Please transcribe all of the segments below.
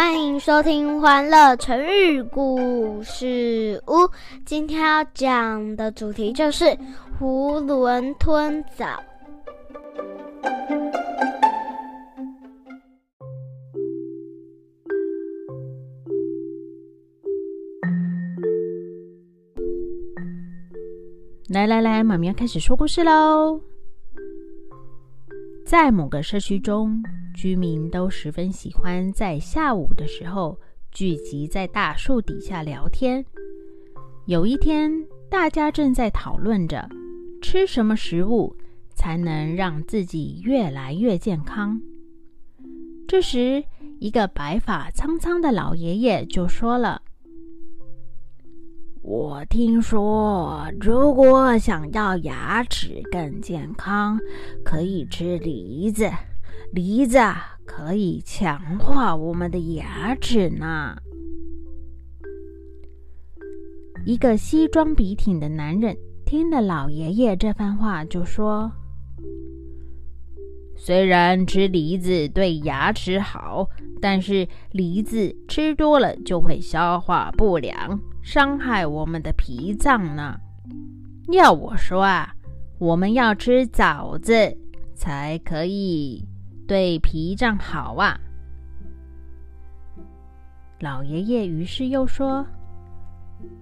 欢迎收听《欢乐成语故事屋》。今天要讲的主题就是“囫囵吞枣”。来来来，妈咪要开始说故事喽。在某个社区中，居民都十分喜欢在下午的时候聚集在大树底下聊天。有一天，大家正在讨论着吃什么食物才能让自己越来越健康。这时，一个白发苍苍的老爷爷就说了。我听说，如果想要牙齿更健康，可以吃梨子。梨子可以强化我们的牙齿呢。一个西装笔挺的男人听了老爷爷这番话，就说：“虽然吃梨子对牙齿好，但是梨子吃多了就会消化不良。”伤害我们的脾脏呢？要我说啊，我们要吃枣子才可以对脾脏好啊。老爷爷于是又说：“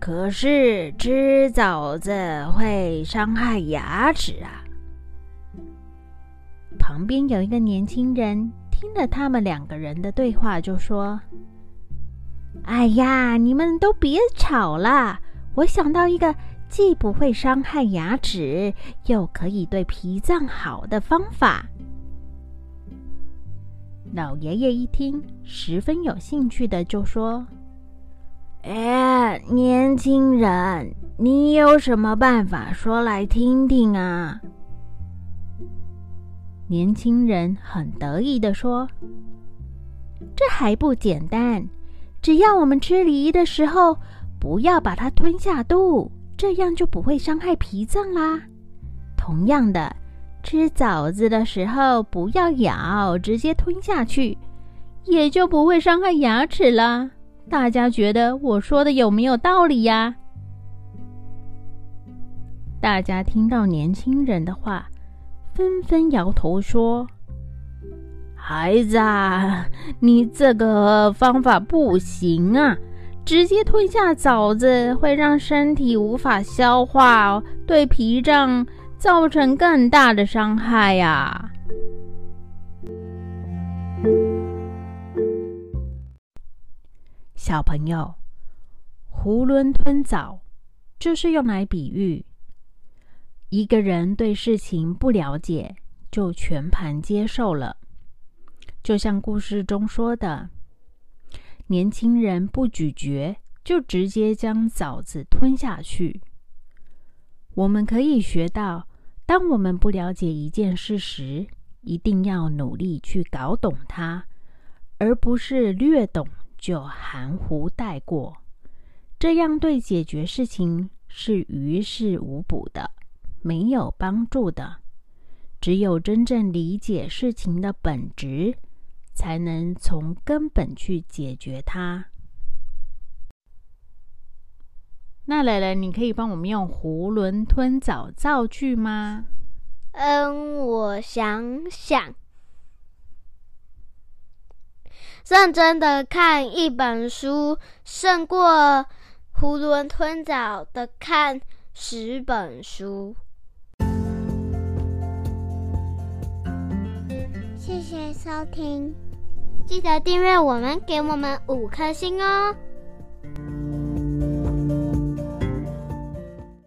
可是吃枣子会伤害牙齿啊。”旁边有一个年轻人听了他们两个人的对话，就说。哎呀，你们都别吵了！我想到一个既不会伤害牙齿，又可以对脾脏好的方法。老爷爷一听，十分有兴趣的就说：“哎，年轻人，你有什么办法说来听听啊？”年轻人很得意的说：“这还不简单。”只要我们吃梨的时候，不要把它吞下肚，这样就不会伤害脾脏啦。同样的，吃枣子的时候，不要咬，直接吞下去，也就不会伤害牙齿啦。大家觉得我说的有没有道理呀？大家听到年轻人的话，纷纷摇头说。孩子，啊，你这个方法不行啊！直接吞下枣子会让身体无法消化，对脾脏造成更大的伤害呀。小朋友，囫囵吞枣就是用来比喻一个人对事情不了解，就全盘接受了。就像故事中说的，年轻人不咀嚼，就直接将枣子吞下去。我们可以学到，当我们不了解一件事时，一定要努力去搞懂它，而不是略懂就含糊带过。这样对解决事情是于事无补的，没有帮助的。只有真正理解事情的本质。才能从根本去解决它。那蕾蕾，你可以帮我们用“囫囵吞枣”造句吗？嗯，我想想。认真的看一本书，胜过囫囵吞枣的看十本书。谢谢收听。记得订阅我们，给我们五颗星哦！